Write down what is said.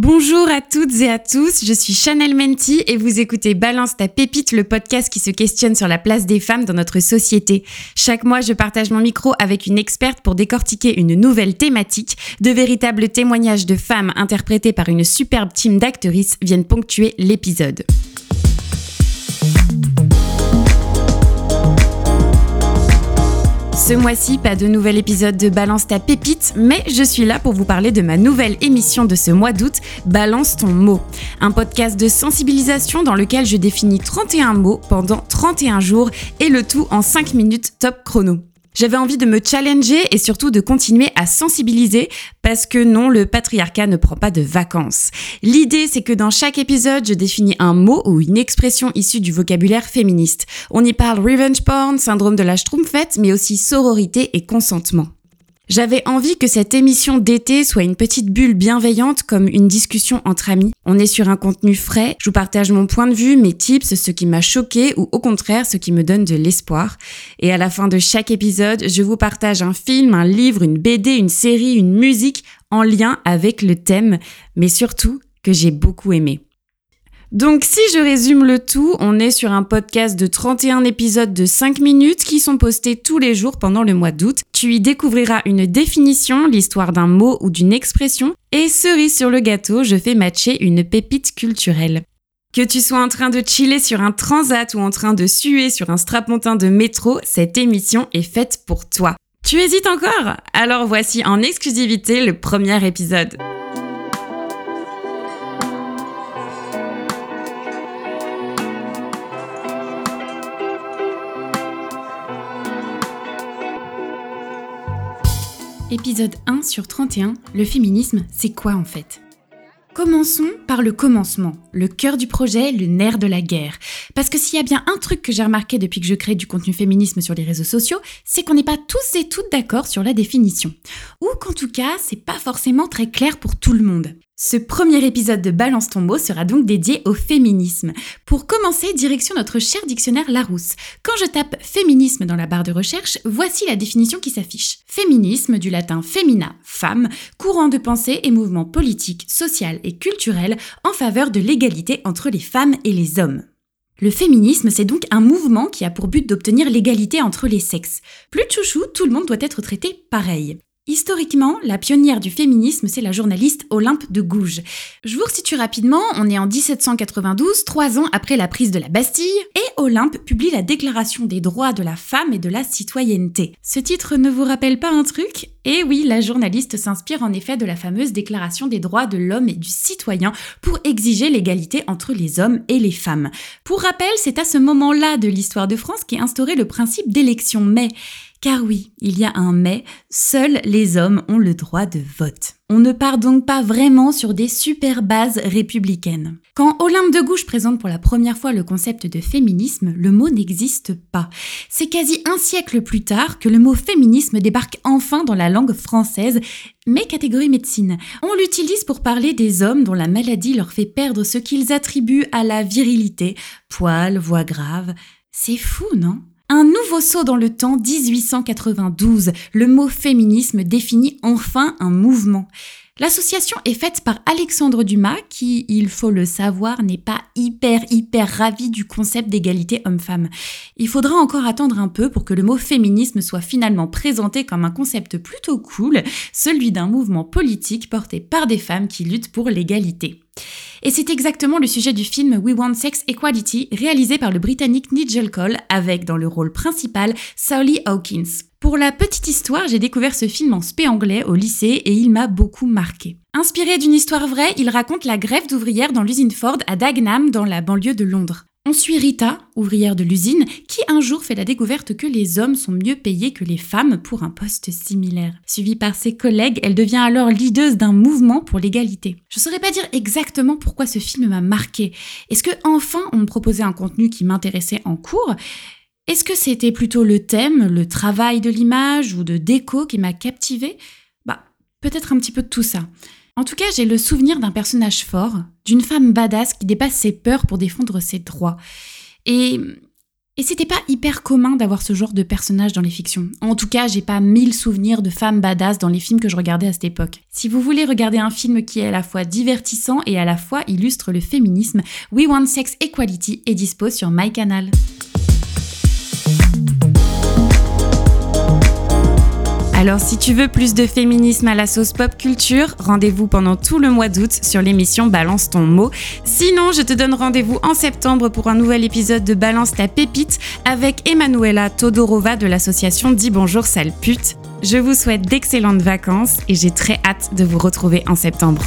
Bonjour à toutes et à tous, je suis Chanel Menti et vous écoutez Balance ta pépite, le podcast qui se questionne sur la place des femmes dans notre société. Chaque mois, je partage mon micro avec une experte pour décortiquer une nouvelle thématique. De véritables témoignages de femmes interprétés par une superbe team d'actrices viennent ponctuer l'épisode. Ce mois-ci, pas de nouvel épisode de Balance ta pépite, mais je suis là pour vous parler de ma nouvelle émission de ce mois d'août, Balance ton mot. Un podcast de sensibilisation dans lequel je définis 31 mots pendant 31 jours et le tout en 5 minutes top chrono. J'avais envie de me challenger et surtout de continuer à sensibiliser parce que non, le patriarcat ne prend pas de vacances. L'idée, c'est que dans chaque épisode, je définis un mot ou une expression issue du vocabulaire féministe. On y parle revenge porn, syndrome de la schtroumpfette, mais aussi sororité et consentement. J'avais envie que cette émission d'été soit une petite bulle bienveillante comme une discussion entre amis. On est sur un contenu frais, je vous partage mon point de vue, mes tips, ce qui m'a choqué ou au contraire ce qui me donne de l'espoir. Et à la fin de chaque épisode, je vous partage un film, un livre, une BD, une série, une musique en lien avec le thème, mais surtout que j'ai beaucoup aimé. Donc si je résume le tout, on est sur un podcast de 31 épisodes de 5 minutes qui sont postés tous les jours pendant le mois d'août. Tu y découvriras une définition, l'histoire d'un mot ou d'une expression, et cerise sur le gâteau, je fais matcher une pépite culturelle. Que tu sois en train de chiller sur un transat ou en train de suer sur un strapontin de métro, cette émission est faite pour toi. Tu hésites encore? Alors voici en exclusivité le premier épisode. Épisode 1 sur 31, le féminisme, c'est quoi en fait? Commençons par le commencement, le cœur du projet, le nerf de la guerre. Parce que s'il y a bien un truc que j'ai remarqué depuis que je crée du contenu féminisme sur les réseaux sociaux, c'est qu'on n'est pas tous et toutes d'accord sur la définition. Ou qu'en tout cas, c'est pas forcément très clair pour tout le monde. Ce premier épisode de Balance ton mot sera donc dédié au féminisme. Pour commencer, direction notre cher dictionnaire Larousse. Quand je tape féminisme dans la barre de recherche, voici la définition qui s'affiche. Féminisme, du latin femina, femme, courant de pensée et mouvement politique, social et culturel en faveur de l'égalité entre les femmes et les hommes. Le féminisme, c'est donc un mouvement qui a pour but d'obtenir l'égalité entre les sexes. Plus de chouchou, tout le monde doit être traité pareil. Historiquement, la pionnière du féminisme, c'est la journaliste Olympe de Gouges. Je vous resitue rapidement, on est en 1792, trois ans après la prise de la Bastille, et Olympe publie la Déclaration des droits de la femme et de la citoyenneté. Ce titre ne vous rappelle pas un truc? Eh oui, la journaliste s'inspire en effet de la fameuse Déclaration des droits de l'homme et du citoyen pour exiger l'égalité entre les hommes et les femmes. Pour rappel, c'est à ce moment-là de l'histoire de France qu'est instauré le principe d'élection mais car oui, il y a un mais, seuls les hommes ont le droit de vote. On ne part donc pas vraiment sur des super bases républicaines. Quand Olympe de Gouges présente pour la première fois le concept de féminisme, le mot n'existe pas. C'est quasi un siècle plus tard que le mot féminisme débarque enfin dans la langue française, mais catégorie médecine. On l'utilise pour parler des hommes dont la maladie leur fait perdre ce qu'ils attribuent à la virilité, poils, voix grave. C'est fou, non? Un nouveau saut dans le temps, 1892. Le mot féminisme définit enfin un mouvement. L'association est faite par Alexandre Dumas, qui, il faut le savoir, n'est pas hyper hyper ravi du concept d'égalité homme-femme. Il faudra encore attendre un peu pour que le mot féminisme soit finalement présenté comme un concept plutôt cool, celui d'un mouvement politique porté par des femmes qui luttent pour l'égalité. Et c'est exactement le sujet du film We Want Sex Equality, réalisé par le britannique Nigel Cole, avec dans le rôle principal Sally Hawkins. Pour la petite histoire, j'ai découvert ce film en spé anglais au lycée et il m'a beaucoup marqué. Inspiré d'une histoire vraie, il raconte la grève d'ouvrières dans l'usine Ford à Dagenham, dans la banlieue de Londres. On suit Rita, ouvrière de l'usine, qui un jour fait la découverte que les hommes sont mieux payés que les femmes pour un poste similaire. Suivie par ses collègues, elle devient alors leaduse d'un mouvement pour l'égalité. Je saurais pas dire exactement pourquoi ce film m'a marqué. Est-ce que enfin on me proposait un contenu qui m'intéressait en cours? Est-ce que c'était plutôt le thème, le travail de l'image ou de déco qui m'a captivé Bah, peut-être un petit peu de tout ça. En tout cas, j'ai le souvenir d'un personnage fort, d'une femme badass qui dépasse ses peurs pour défendre ses droits. Et, Et c'était pas hyper commun d'avoir ce genre de personnage dans les fictions. En tout cas, j'ai pas mille souvenirs de femmes badass dans les films que je regardais à cette époque. Si vous voulez regarder un film qui est à la fois divertissant et à la fois illustre le féminisme, We Want Sex Equality est dispo sur MyCanal. Alors si tu veux plus de féminisme à la sauce pop culture, rendez-vous pendant tout le mois d'août sur l'émission Balance ton mot. Sinon, je te donne rendez-vous en septembre pour un nouvel épisode de Balance ta pépite avec Emanuela Todorova de l'association Dis bonjour sale pute. Je vous souhaite d'excellentes vacances et j'ai très hâte de vous retrouver en septembre.